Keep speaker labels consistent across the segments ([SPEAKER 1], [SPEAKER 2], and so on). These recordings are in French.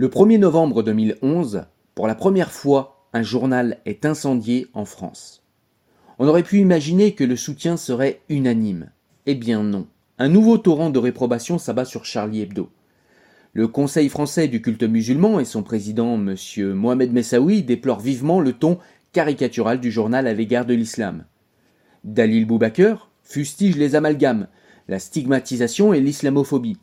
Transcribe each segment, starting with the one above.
[SPEAKER 1] Le 1er novembre 2011, pour la première fois, un journal est incendié en France. On aurait pu imaginer que le soutien serait unanime. Eh bien non. Un nouveau torrent de réprobation s'abat sur Charlie Hebdo. Le Conseil français du culte musulman et son président, M. Mohamed Messaoui, déplorent vivement le ton caricatural du journal à l'égard de l'islam. Dalil Boubaker fustige les amalgames, la stigmatisation et l'islamophobie.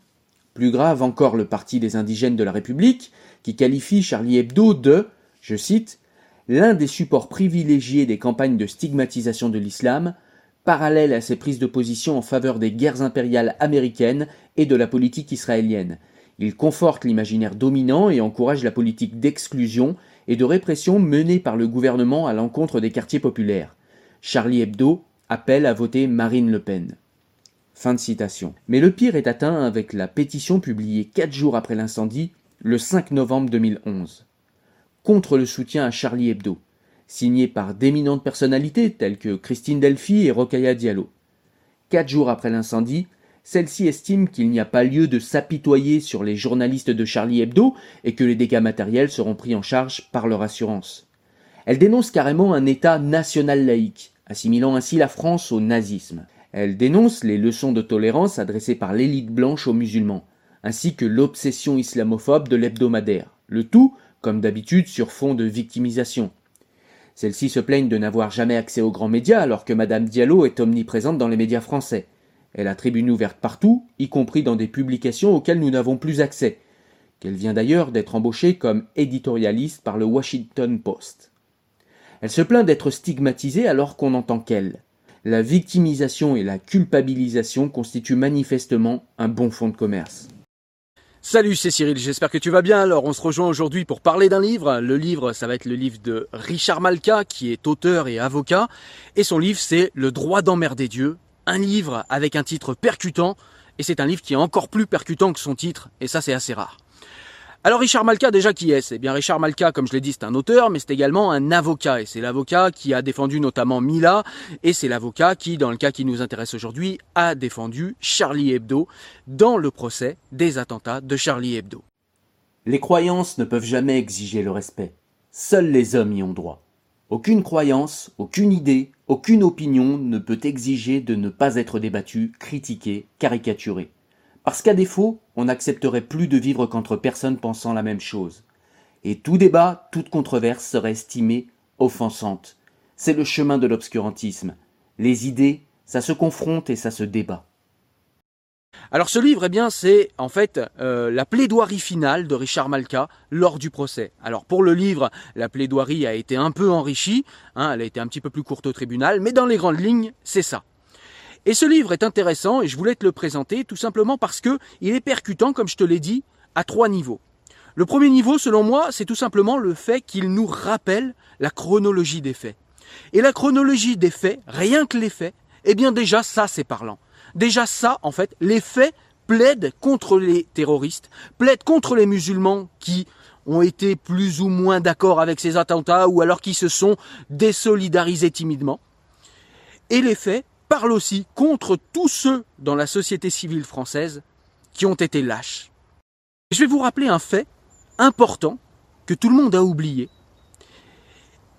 [SPEAKER 1] Plus grave encore le Parti des indigènes de la République, qui qualifie Charlie Hebdo de, je cite, l'un des supports privilégiés des campagnes de stigmatisation de l'islam, parallèle à ses prises de position en faveur des guerres impériales américaines et de la politique israélienne, il conforte l'imaginaire dominant et encourage la politique d'exclusion et de répression menée par le gouvernement à l'encontre des quartiers populaires. Charlie Hebdo appelle à voter Marine Le Pen. Mais le pire est atteint avec la pétition publiée quatre jours après l'incendie, le 5 novembre 2011. Contre le soutien à Charlie Hebdo, signée par d'éminentes personnalités telles que Christine Delphi et Rokhaya Diallo. Quatre jours après l'incendie, celle-ci estime qu'il n'y a pas lieu de s'apitoyer sur les journalistes de Charlie Hebdo et que les dégâts matériels seront pris en charge par leur assurance. Elle dénonce carrément un État national laïque, assimilant ainsi la France au nazisme. Elle dénonce les leçons de tolérance adressées par l'élite blanche aux musulmans, ainsi que l'obsession islamophobe de l'hebdomadaire, le tout, comme d'habitude, sur fond de victimisation. Celles-ci se plaignent de n'avoir jamais accès aux grands médias alors que Madame Diallo est omniprésente dans les médias français. Elle a tribune ouverte partout, y compris dans des publications auxquelles nous n'avons plus accès, qu'elle vient d'ailleurs d'être embauchée comme éditorialiste par le Washington Post. Elle se plaint d'être stigmatisée alors qu'on entend qu'elle. La victimisation et la culpabilisation constituent manifestement un bon fonds de commerce.
[SPEAKER 2] Salut, c'est Cyril, j'espère que tu vas bien. Alors, on se rejoint aujourd'hui pour parler d'un livre. Le livre, ça va être le livre de Richard Malka, qui est auteur et avocat. Et son livre, c'est Le droit d'emmerder Dieu, un livre avec un titre percutant, et c'est un livre qui est encore plus percutant que son titre, et ça c'est assez rare. Alors Richard Malka, déjà qui est Eh bien Richard Malka, comme je l'ai dit, c'est un auteur, mais c'est également un avocat, et c'est l'avocat qui a défendu notamment Mila, et c'est l'avocat qui, dans le cas qui nous intéresse aujourd'hui, a défendu Charlie Hebdo dans le procès des attentats de Charlie Hebdo.
[SPEAKER 1] Les croyances ne peuvent jamais exiger le respect. Seuls les hommes y ont droit. Aucune croyance, aucune idée, aucune opinion ne peut exiger de ne pas être débattue, critiquée, caricaturée. Parce qu'à défaut, on n'accepterait plus de vivre qu'entre personnes pensant la même chose. Et tout débat, toute controverse serait estimée offensante. C'est le chemin de l'obscurantisme. Les idées, ça se confronte et ça se débat.
[SPEAKER 2] Alors ce livre, eh bien, c'est en fait euh, la plaidoirie finale de Richard Malka lors du procès. Alors pour le livre, la plaidoirie a été un peu enrichie, hein, elle a été un petit peu plus courte au tribunal, mais dans les grandes lignes, c'est ça. Et ce livre est intéressant et je voulais te le présenter tout simplement parce que il est percutant, comme je te l'ai dit, à trois niveaux. Le premier niveau, selon moi, c'est tout simplement le fait qu'il nous rappelle la chronologie des faits. Et la chronologie des faits, rien que les faits, eh bien déjà ça c'est parlant. Déjà ça, en fait, les faits plaident contre les terroristes, plaident contre les musulmans qui ont été plus ou moins d'accord avec ces attentats ou alors qui se sont désolidarisés timidement. Et les faits parlent aussi contre tous ceux dans la société civile française qui ont été lâches. Je vais vous rappeler un fait important que tout le monde a oublié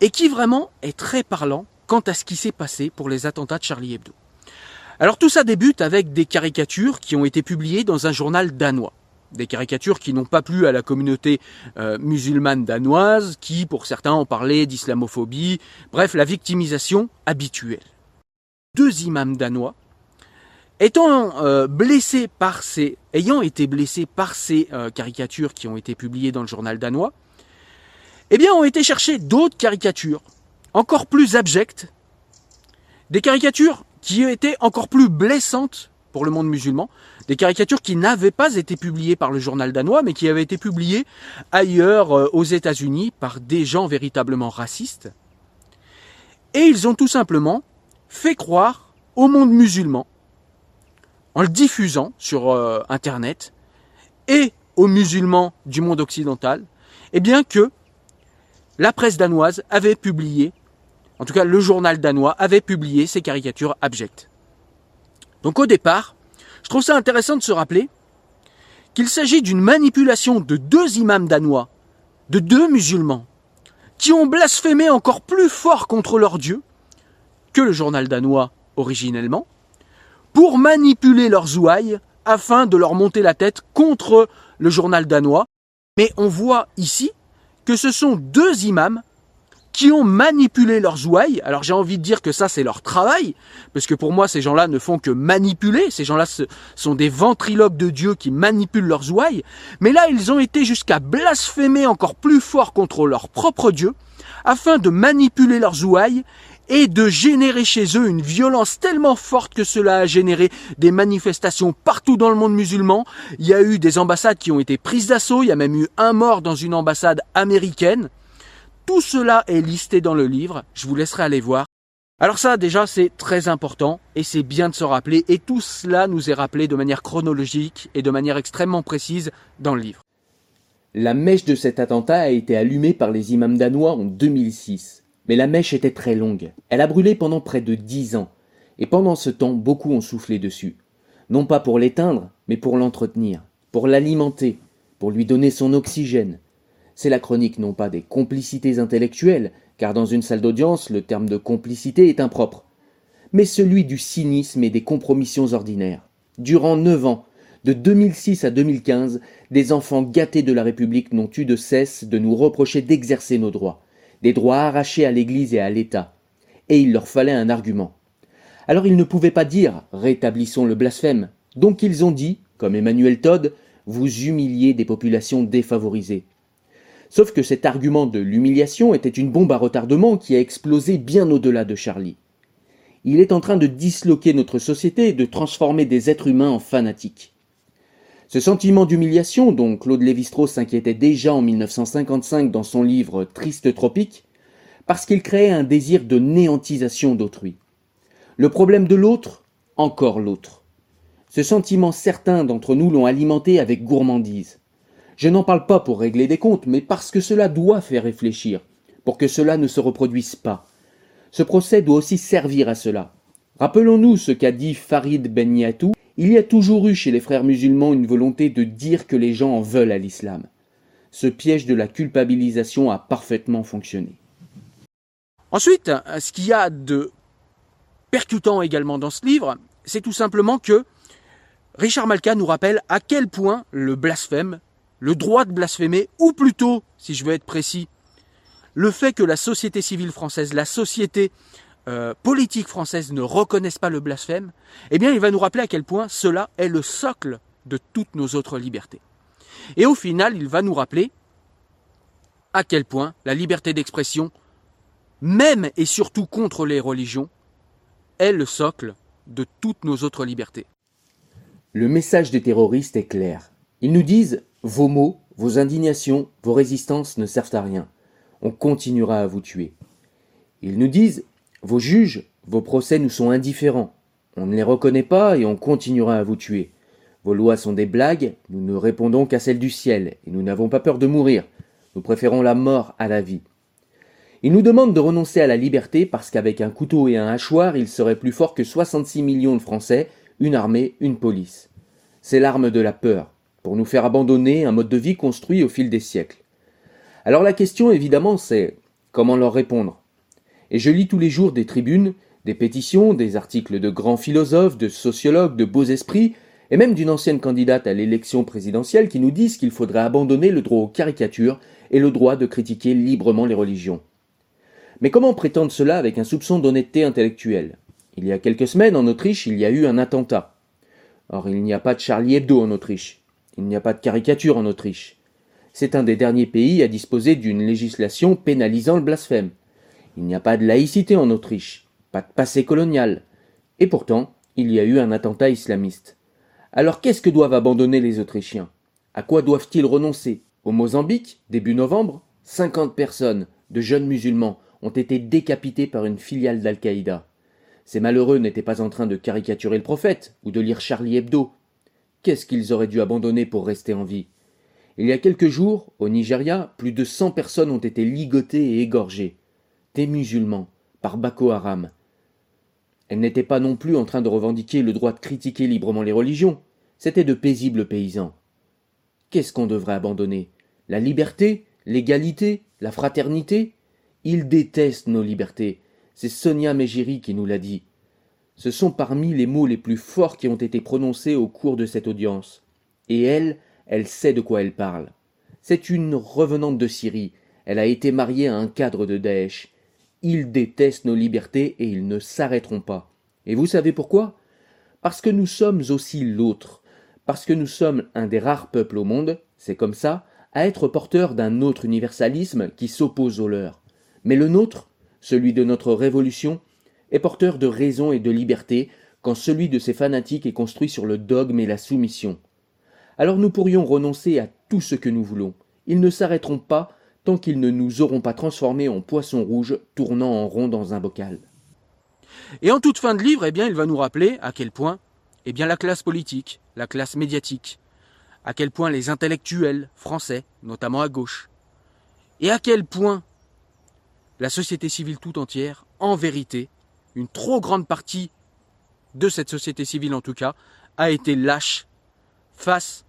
[SPEAKER 2] et qui vraiment est très parlant quant à ce qui s'est passé pour les attentats de Charlie Hebdo. Alors tout ça débute avec des caricatures qui ont été publiées dans un journal danois. Des caricatures qui n'ont pas plu à la communauté euh, musulmane danoise, qui pour certains ont parlé d'islamophobie, bref, la victimisation habituelle. Imams danois, étant euh, blessés par ces, ayant été blessés par ces euh, caricatures qui ont été publiées dans le journal danois, eh bien ont été chercher d'autres caricatures, encore plus abjectes, des caricatures qui étaient encore plus blessantes pour le monde musulman, des caricatures qui n'avaient pas été publiées par le journal danois, mais qui avaient été publiées ailleurs euh, aux États-Unis par des gens véritablement racistes. Et ils ont tout simplement fait croire au monde musulman, en le diffusant sur euh, Internet, et aux musulmans du monde occidental, eh bien que la presse danoise avait publié en tout cas le journal danois, avait publié ces caricatures abjectes. Donc au départ, je trouve ça intéressant de se rappeler qu'il s'agit d'une manipulation de deux imams danois, de deux musulmans, qui ont blasphémé encore plus fort contre leur Dieu que le journal danois originellement, pour manipuler leurs ouailles afin de leur monter la tête contre le journal danois. Mais on voit ici que ce sont deux imams qui ont manipulé leurs ouailles. Alors j'ai envie de dire que ça c'est leur travail, parce que pour moi ces gens-là ne font que manipuler, ces gens-là sont des ventriloques de Dieu qui manipulent leurs ouailles, mais là ils ont été jusqu'à blasphémer encore plus fort contre leur propre Dieu, afin de manipuler leurs ouailles et de générer chez eux une violence tellement forte que cela a généré des manifestations partout dans le monde musulman. Il y a eu des ambassades qui ont été prises d'assaut, il y a même eu un mort dans une ambassade américaine. Tout cela est listé dans le livre, je vous laisserai aller voir. Alors ça déjà c'est très important et c'est bien de se rappeler et tout cela nous est rappelé de manière chronologique et de manière extrêmement précise dans le livre.
[SPEAKER 1] La mèche de cet attentat a été allumée par les imams danois en 2006. Mais la mèche était très longue. Elle a brûlé pendant près de dix ans. Et pendant ce temps, beaucoup ont soufflé dessus. Non pas pour l'éteindre, mais pour l'entretenir, pour l'alimenter, pour lui donner son oxygène, c'est la chronique non pas des complicités intellectuelles, car dans une salle d'audience le terme de complicité est impropre, mais celui du cynisme et des compromissions ordinaires. Durant neuf ans, de 2006 à 2015, des enfants gâtés de la République n'ont eu de cesse de nous reprocher d'exercer nos droits, des droits arrachés à l'Église et à l'État. Et il leur fallait un argument. Alors ils ne pouvaient pas dire rétablissons le blasphème. Donc ils ont dit, comme Emmanuel Todd, vous humiliez des populations défavorisées. Sauf que cet argument de l'humiliation était une bombe à retardement qui a explosé bien au-delà de Charlie. Il est en train de disloquer notre société et de transformer des êtres humains en fanatiques. Ce sentiment d'humiliation, dont Claude Lévi-Strauss s'inquiétait déjà en 1955 dans son livre Triste Tropique, parce qu'il créait un désir de néantisation d'autrui. Le problème de l'autre, encore l'autre. Ce sentiment, certains d'entre nous l'ont alimenté avec gourmandise. Je n'en parle pas pour régler des comptes, mais parce que cela doit faire réfléchir, pour que cela ne se reproduise pas. Ce procès doit aussi servir à cela. Rappelons-nous ce qu'a dit Farid Ben Yatou. Il y a toujours eu chez les frères musulmans une volonté de dire que les gens en veulent à l'islam. Ce piège de la culpabilisation a parfaitement fonctionné.
[SPEAKER 2] Ensuite, ce qu'il y a de percutant également dans ce livre, c'est tout simplement que Richard Malka nous rappelle à quel point le blasphème le droit de blasphémer, ou plutôt, si je veux être précis, le fait que la société civile française, la société euh, politique française ne reconnaisse pas le blasphème, eh bien il va nous rappeler à quel point cela est le socle de toutes nos autres libertés. Et au final, il va nous rappeler à quel point la liberté d'expression, même et surtout contre les religions, est le socle de toutes nos autres libertés.
[SPEAKER 1] Le message des terroristes est clair. Ils nous disent vos mots, vos indignations, vos résistances ne servent à rien. On continuera à vous tuer. Ils nous disent Vos juges, vos procès nous sont indifférents. On ne les reconnaît pas et on continuera à vous tuer. Vos lois sont des blagues, nous ne répondons qu'à celles du ciel, et nous n'avons pas peur de mourir. Nous préférons la mort à la vie. Ils nous demandent de renoncer à la liberté parce qu'avec un couteau et un hachoir, ils seraient plus forts que 66 millions de Français, une armée, une police. C'est l'arme de la peur pour nous faire abandonner un mode de vie construit au fil des siècles. Alors la question évidemment c'est comment leur répondre? Et je lis tous les jours des tribunes, des pétitions, des articles de grands philosophes, de sociologues, de beaux esprits, et même d'une ancienne candidate à l'élection présidentielle qui nous disent qu'il faudrait abandonner le droit aux caricatures et le droit de critiquer librement les religions. Mais comment prétendre cela avec un soupçon d'honnêteté intellectuelle? Il y a quelques semaines, en Autriche, il y a eu un attentat. Or, il n'y a pas de Charlie Hebdo en Autriche. Il n'y a pas de caricature en Autriche. C'est un des derniers pays à disposer d'une législation pénalisant le blasphème. Il n'y a pas de laïcité en Autriche, pas de passé colonial. Et pourtant, il y a eu un attentat islamiste. Alors qu'est-ce que doivent abandonner les Autrichiens? À quoi doivent-ils renoncer? Au Mozambique, début novembre, cinquante personnes, de jeunes musulmans, ont été décapitées par une filiale d'Al-Qaïda. Ces malheureux n'étaient pas en train de caricaturer le prophète ou de lire Charlie Hebdo. Qu'est-ce qu'ils auraient dû abandonner pour rester en vie? Il y a quelques jours, au Nigeria, plus de cent personnes ont été ligotées et égorgées. Des musulmans, par Boko Haram. Elles n'étaient pas non plus en train de revendiquer le droit de critiquer librement les religions. C'étaient de paisibles paysans. Qu'est-ce qu'on devrait abandonner? La liberté L'égalité La fraternité? Ils détestent nos libertés. C'est Sonia Megiri qui nous l'a dit. Ce sont parmi les mots les plus forts qui ont été prononcés au cours de cette audience. Et elle, elle sait de quoi elle parle. C'est une revenante de Syrie. Elle a été mariée à un cadre de Daesh. Ils détestent nos libertés et ils ne s'arrêteront pas. Et vous savez pourquoi? Parce que nous sommes aussi l'autre. Parce que nous sommes un des rares peuples au monde, c'est comme ça, à être porteurs d'un autre universalisme qui s'oppose au leur. Mais le nôtre, celui de notre révolution, est porteur de raison et de liberté, quand celui de ces fanatiques est construit sur le dogme et la soumission. Alors nous pourrions renoncer à tout ce que nous voulons. Ils ne s'arrêteront pas tant qu'ils ne nous auront pas transformés en poissons rouges tournant en rond dans un bocal.
[SPEAKER 2] Et en toute fin de livre, eh bien, il va nous rappeler à quel point eh bien, la classe politique, la classe médiatique, à quel point les intellectuels français, notamment à gauche, et à quel point la société civile tout entière, en vérité, une trop grande partie de cette société civile en tout cas, a été lâche face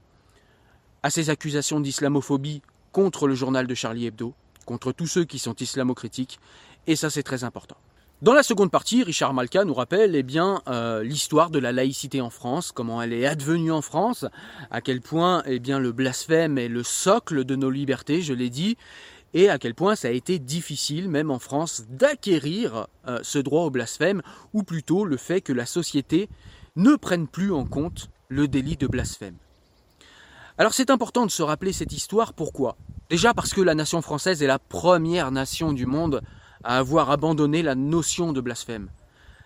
[SPEAKER 2] à ces accusations d'islamophobie contre le journal de Charlie Hebdo, contre tous ceux qui sont islamocritiques, et ça c'est très important. Dans la seconde partie, Richard Malka nous rappelle eh bien euh, l'histoire de la laïcité en France, comment elle est advenue en France, à quel point eh bien le blasphème est le socle de nos libertés, je l'ai dit, et à quel point ça a été difficile, même en France, d'acquérir euh, ce droit au blasphème, ou plutôt le fait que la société ne prenne plus en compte le délit de blasphème. Alors c'est important de se rappeler cette histoire, pourquoi? Déjà parce que la nation française est la première nation du monde à avoir abandonné la notion de blasphème.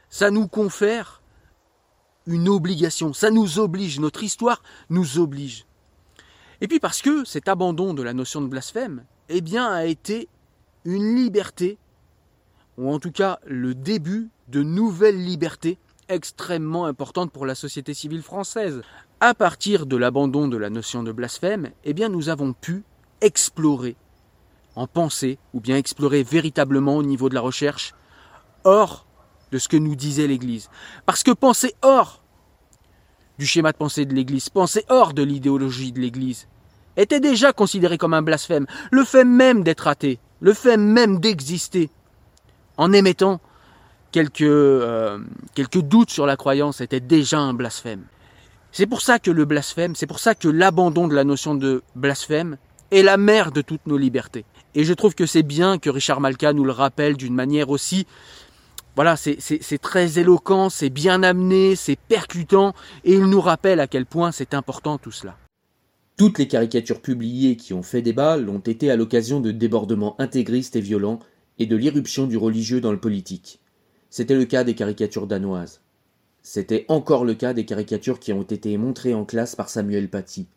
[SPEAKER 2] Ça nous confère une obligation, ça nous oblige, notre histoire nous oblige. Et puis parce que cet abandon de la notion de blasphème, eh bien, a été une liberté, ou en tout cas le début de nouvelles libertés extrêmement importantes pour la société civile française. À partir de l'abandon de la notion de blasphème, eh bien, nous avons pu explorer en pensée, ou bien explorer véritablement au niveau de la recherche, hors de ce que nous disait l'Église. Parce que penser hors du schéma de pensée de l'Église, penser hors de l'idéologie de l'Église, était déjà considéré comme un blasphème. Le fait même d'être athée, le fait même d'exister, en émettant quelques, euh, quelques doutes sur la croyance, était déjà un blasphème. C'est pour ça que le blasphème, c'est pour ça que l'abandon de la notion de blasphème est la mère de toutes nos libertés. Et je trouve que c'est bien que Richard Malka nous le rappelle d'une manière aussi voilà, c'est très éloquent, c'est bien amené, c'est percutant, et il nous rappelle à quel point c'est important tout cela.
[SPEAKER 1] Toutes les caricatures publiées qui ont fait débat l'ont été à l'occasion de débordements intégristes et violents et de l'irruption du religieux dans le politique. C'était le cas des caricatures danoises. C'était encore le cas des caricatures qui ont été montrées en classe par Samuel Paty.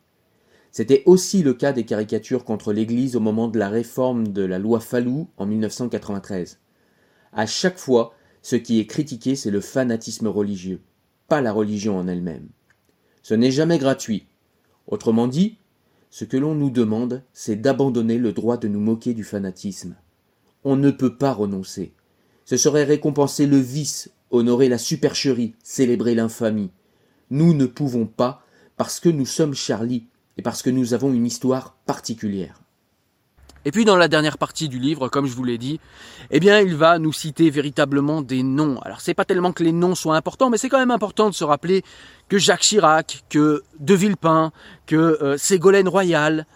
[SPEAKER 1] C'était aussi le cas des caricatures contre l'Église au moment de la réforme de la loi Fallou en 1993. À chaque fois, ce qui est critiqué, c'est le fanatisme religieux, pas la religion en elle-même. Ce n'est jamais gratuit. Autrement dit, ce que l'on nous demande, c'est d'abandonner le droit de nous moquer du fanatisme. On ne peut pas renoncer. Ce serait récompenser le vice, honorer la supercherie, célébrer l'infamie. Nous ne pouvons pas, parce que nous sommes Charlie, et parce que nous avons une histoire particulière.
[SPEAKER 2] Et puis dans la dernière partie du livre, comme je vous l'ai dit, eh bien il va nous citer véritablement des noms. Alors c'est pas tellement que les noms soient importants, mais c'est quand même important de se rappeler que Jacques Chirac, que De Villepin, que euh, Ségolène Royal,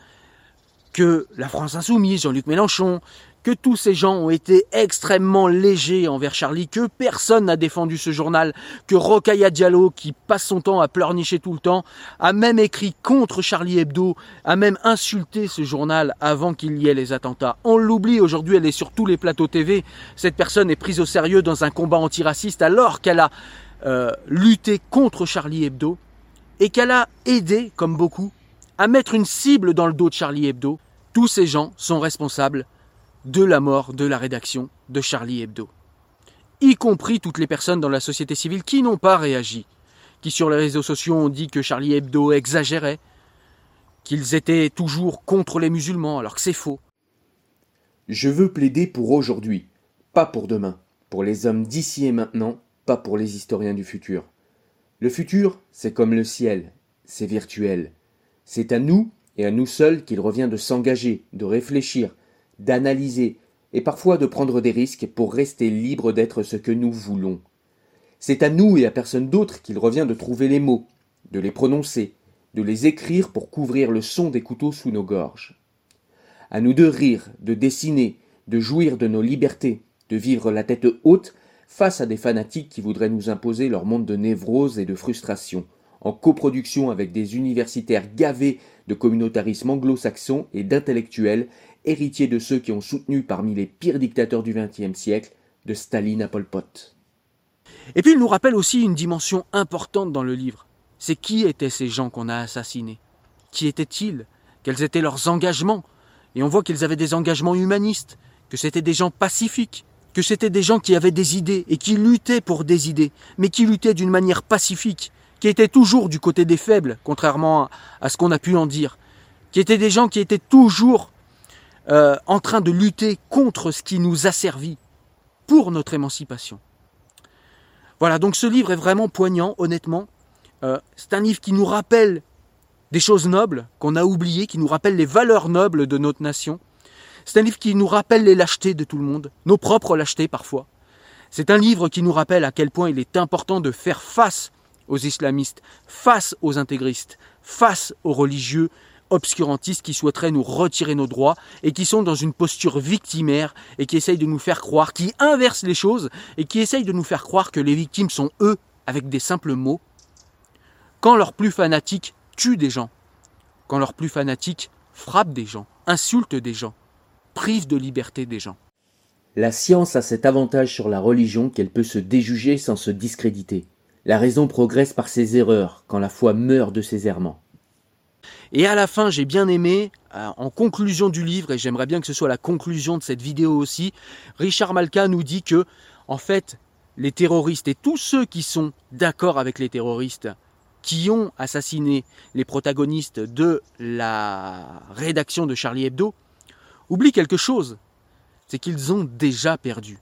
[SPEAKER 2] que la France Insoumise, Jean-Luc Mélenchon, que tous ces gens ont été extrêmement légers envers Charlie, que personne n'a défendu ce journal, que Rokhaya Diallo, qui passe son temps à pleurnicher tout le temps, a même écrit contre Charlie Hebdo, a même insulté ce journal avant qu'il y ait les attentats. On l'oublie, aujourd'hui elle est sur tous les plateaux TV, cette personne est prise au sérieux dans un combat antiraciste alors qu'elle a euh, lutté contre Charlie Hebdo et qu'elle a aidé, comme beaucoup, à mettre une cible dans le dos de Charlie Hebdo. Tous ces gens sont responsables de la mort de la rédaction de Charlie Hebdo. Y compris toutes les personnes dans la société civile qui n'ont pas réagi, qui sur les réseaux sociaux ont dit que Charlie Hebdo exagérait, qu'ils étaient toujours contre les musulmans alors que c'est faux.
[SPEAKER 1] Je veux plaider pour aujourd'hui, pas pour demain, pour les hommes d'ici et maintenant, pas pour les historiens du futur. Le futur, c'est comme le ciel, c'est virtuel. C'est à nous et à nous seuls qu'il revient de s'engager, de réfléchir, d'analyser, et parfois de prendre des risques pour rester libre d'être ce que nous voulons. C'est à nous et à personne d'autre qu'il revient de trouver les mots, de les prononcer, de les écrire pour couvrir le son des couteaux sous nos gorges. À nous de rire, de dessiner, de jouir de nos libertés, de vivre la tête haute face à des fanatiques qui voudraient nous imposer leur monde de névrose et de frustration, en coproduction avec des universitaires gavés de communautarisme anglo-saxon et d'intellectuels héritiers de ceux qui ont soutenu parmi les pires dictateurs du XXe siècle, de Staline à Pol Pot.
[SPEAKER 2] Et puis il nous rappelle aussi une dimension importante dans le livre. C'est qui étaient ces gens qu'on a assassinés? Qui étaient-ils? Quels étaient leurs engagements? Et on voit qu'ils avaient des engagements humanistes, que c'était des gens pacifiques, que c'était des gens qui avaient des idées et qui luttaient pour des idées, mais qui luttaient d'une manière pacifique, qui étaient toujours du côté des faibles, contrairement à ce qu'on a pu en dire, qui étaient des gens qui étaient toujours euh, en train de lutter contre ce qui nous a servi pour notre émancipation. Voilà, donc ce livre est vraiment poignant, honnêtement. Euh, c'est un livre qui nous rappelle des choses nobles qu'on a oubliées, qui nous rappelle les valeurs nobles de notre nation. C'est un livre qui nous rappelle les lâchetés de tout le monde, nos propres lâchetés parfois. C'est un livre qui nous rappelle à quel point il est important de faire face aux islamistes, face aux intégristes, face aux religieux obscurantistes qui souhaiteraient nous retirer nos droits et qui sont dans une posture victimaire et qui essayent de nous faire croire, qui inversent les choses et qui essayent de nous faire croire que les victimes sont eux avec des simples mots, quand leurs plus fanatiques tuent des gens, quand leurs plus fanatiques frappent des gens, insultent des gens, privent de liberté des gens.
[SPEAKER 1] La science a cet avantage sur la religion qu'elle peut se déjuger sans se discréditer. La raison progresse par ses erreurs quand la foi meurt de ses errements.
[SPEAKER 2] Et à la fin, j'ai bien aimé, euh, en conclusion du livre, et j'aimerais bien que ce soit la conclusion de cette vidéo aussi, Richard Malka nous dit que, en fait, les terroristes et tous ceux qui sont d'accord avec les terroristes, qui ont assassiné les protagonistes de la rédaction de Charlie Hebdo, oublient quelque chose, c'est qu'ils ont déjà perdu.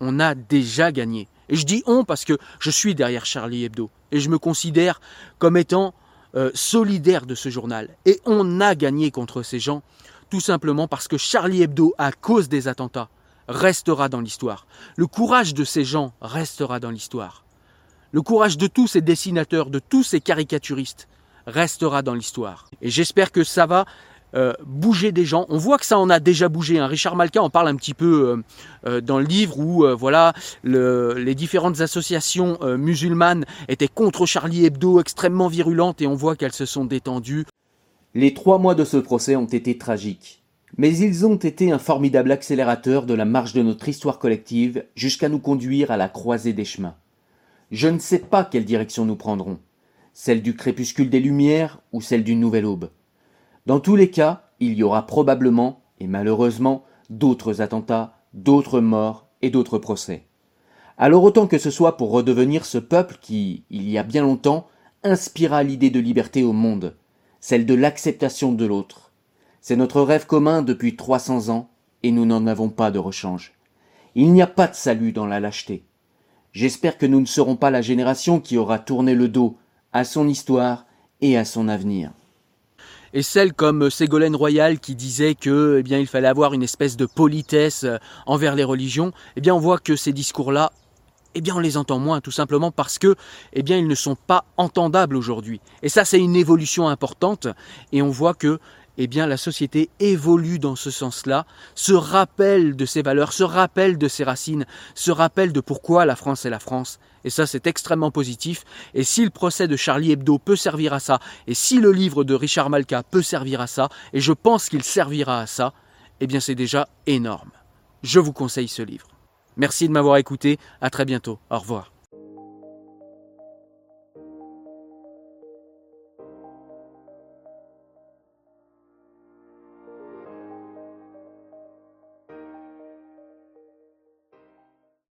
[SPEAKER 2] On a déjà gagné. Et je dis on parce que je suis derrière Charlie Hebdo, et je me considère comme étant euh, solidaire de ce journal. Et on a gagné contre ces gens, tout simplement parce que Charlie Hebdo, à cause des attentats, restera dans l'histoire. Le courage de ces gens restera dans l'histoire. Le courage de tous ces dessinateurs, de tous ces caricaturistes, restera dans l'histoire. Et j'espère que ça va euh, bouger des gens. On voit que ça en a déjà bougé. Hein. Richard Malka en parle un petit peu euh, euh, dans le livre où voilà les différentes associations musulmanes étaient contre Charlie Hebdo, extrêmement virulentes, et on voit qu'elles se sont détendues.
[SPEAKER 1] Les trois mois de ce procès ont été tragiques, mais ils ont été un formidable accélérateur de la marche de notre histoire collective jusqu'à nous conduire à la croisée des chemins. Je ne sais pas quelle direction nous prendrons, celle du crépuscule des Lumières ou celle d'une nouvelle aube. Dans tous les cas, il y aura probablement, et malheureusement, d'autres attentats, d'autres morts et d'autres procès. Alors autant que ce soit pour redevenir ce peuple qui, il y a bien longtemps, inspira l'idée de liberté au monde, celle de l'acceptation de l'autre. C'est notre rêve commun depuis 300 ans, et nous n'en avons pas de rechange. Il n'y a pas de salut dans la lâcheté. J'espère que nous ne serons pas la génération qui aura tourné le dos à son histoire et à son avenir
[SPEAKER 2] et celle comme Ségolène Royal qui disait que eh bien il fallait avoir une espèce de politesse euh, envers les religions, eh bien on voit que ces discours-là eh bien on les entend moins tout simplement parce que eh bien ils ne sont pas entendables aujourd'hui. Et ça c'est une évolution importante et on voit que eh bien la société évolue dans ce sens-là, se rappelle de ses valeurs, se rappelle de ses racines, se rappelle de pourquoi la France est la France. Et ça, c'est extrêmement positif. Et si le procès de Charlie Hebdo peut servir à ça, et si le livre de Richard Malka peut servir à ça, et je pense qu'il servira à ça, eh bien c'est déjà énorme. Je vous conseille ce livre. Merci de m'avoir écouté, à très bientôt, au revoir.